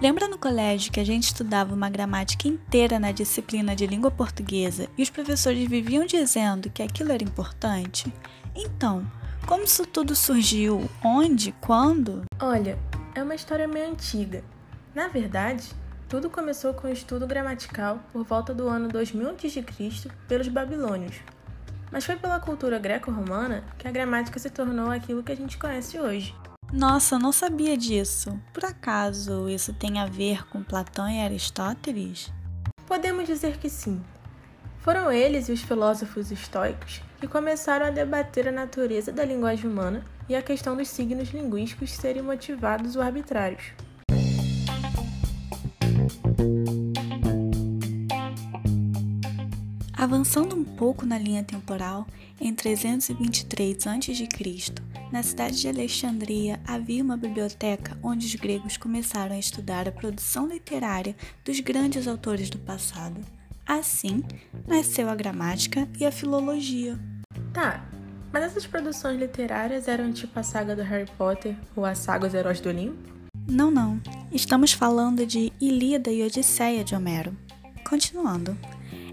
Lembra no colégio que a gente estudava uma gramática inteira na disciplina de língua portuguesa e os professores viviam dizendo que aquilo era importante? Então, como isso tudo surgiu? Onde? Quando? Olha, é uma história meio antiga. Na verdade, tudo começou com o estudo gramatical por volta do ano 2000 a.C. pelos babilônios. Mas foi pela cultura greco-romana que a gramática se tornou aquilo que a gente conhece hoje. Nossa, não sabia disso. Por acaso isso tem a ver com Platão e Aristóteles? Podemos dizer que sim. Foram eles e os filósofos estoicos que começaram a debater a natureza da linguagem humana e a questão dos signos linguísticos serem motivados ou arbitrários. Avançando um pouco na linha temporal, em 323 a.C., na cidade de Alexandria havia uma biblioteca onde os gregos começaram a estudar a produção literária dos grandes autores do passado. Assim, nasceu a gramática e a filologia. Tá, mas essas produções literárias eram tipo a saga do Harry Potter ou a saga Os Heróis do Olimpo? Não, não. Estamos falando de Ilíada e Odisseia de Homero. Continuando.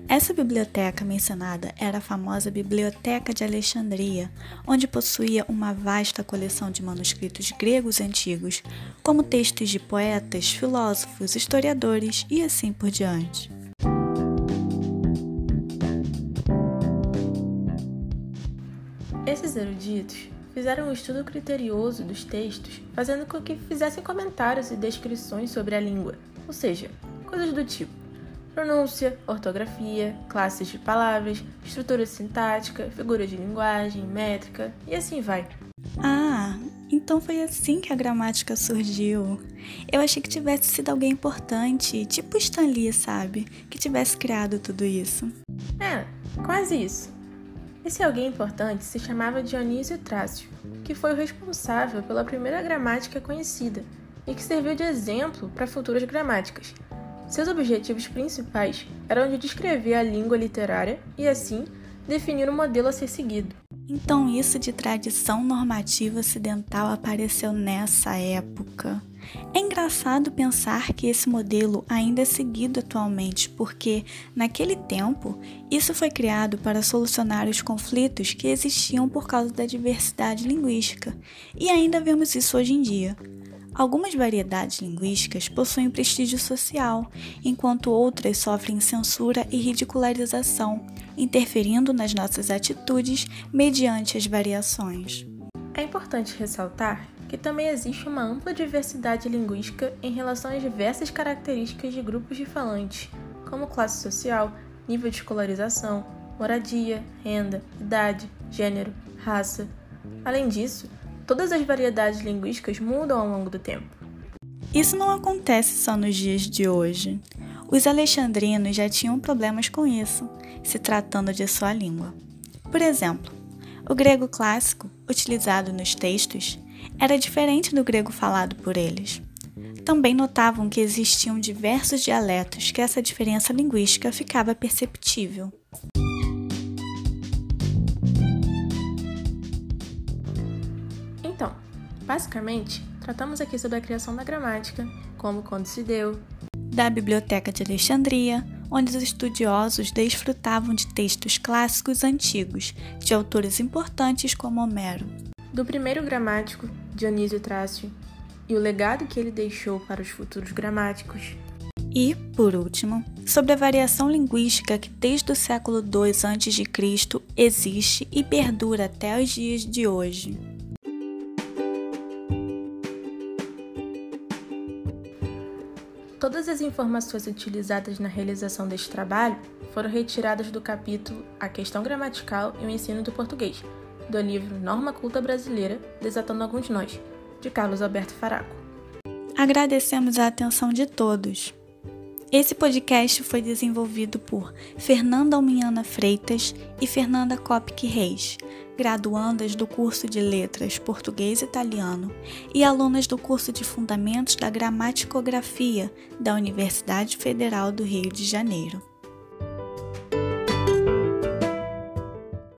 Essa biblioteca mencionada era a famosa Biblioteca de Alexandria, onde possuía uma vasta coleção de manuscritos gregos antigos, como textos de poetas, filósofos, historiadores e assim por diante. Esses eruditos fizeram um estudo criterioso dos textos, fazendo com que fizessem comentários e descrições sobre a língua, ou seja, coisas do tipo pronúncia, ortografia, classes de palavras, estrutura sintática, figuras de linguagem, métrica e assim vai. Ah, então foi assim que a gramática surgiu. Eu achei que tivesse sido alguém importante, tipo Stan Lee, sabe? Que tivesse criado tudo isso. É, quase isso. Esse alguém importante se chamava Dionísio Trácio, que foi o responsável pela primeira gramática conhecida e que serviu de exemplo para futuras gramáticas, seus objetivos principais eram de descrever a língua literária e, assim, definir o um modelo a ser seguido. Então, isso de tradição normativa ocidental apareceu nessa época. É engraçado pensar que esse modelo ainda é seguido atualmente, porque, naquele tempo, isso foi criado para solucionar os conflitos que existiam por causa da diversidade linguística, e ainda vemos isso hoje em dia. Algumas variedades linguísticas possuem prestígio social, enquanto outras sofrem censura e ridicularização, interferindo nas nossas atitudes mediante as variações. É importante ressaltar que também existe uma ampla diversidade linguística em relação às diversas características de grupos de falantes, como classe social, nível de escolarização, moradia, renda, idade, gênero, raça. Além disso, todas as variedades linguísticas mudam ao longo do tempo. Isso não acontece só nos dias de hoje. Os alexandrinos já tinham problemas com isso, se tratando de sua língua. Por exemplo, o grego clássico, utilizado nos textos, era diferente do grego falado por eles. Também notavam que existiam diversos dialetos que essa diferença linguística ficava perceptível. Basicamente, tratamos aqui sobre a criação da gramática, como quando se deu, da Biblioteca de Alexandria, onde os estudiosos desfrutavam de textos clássicos antigos, de autores importantes como Homero, do primeiro gramático, Dionísio Trácio, e o legado que ele deixou para os futuros gramáticos. E, por último, sobre a variação linguística que desde o século II a.C. existe e perdura até os dias de hoje. Todas as informações utilizadas na realização deste trabalho foram retiradas do capítulo A Questão Gramatical e o Ensino do Português, do livro Norma Culta Brasileira, Desatando Alguns Nós, de Carlos Alberto Faraco. Agradecemos a atenção de todos. Esse podcast foi desenvolvido por Fernanda Alminhana Freitas e Fernanda Kopke Reis, graduandas do curso de Letras Português e Italiano e alunas do curso de Fundamentos da Gramaticografia da Universidade Federal do Rio de Janeiro.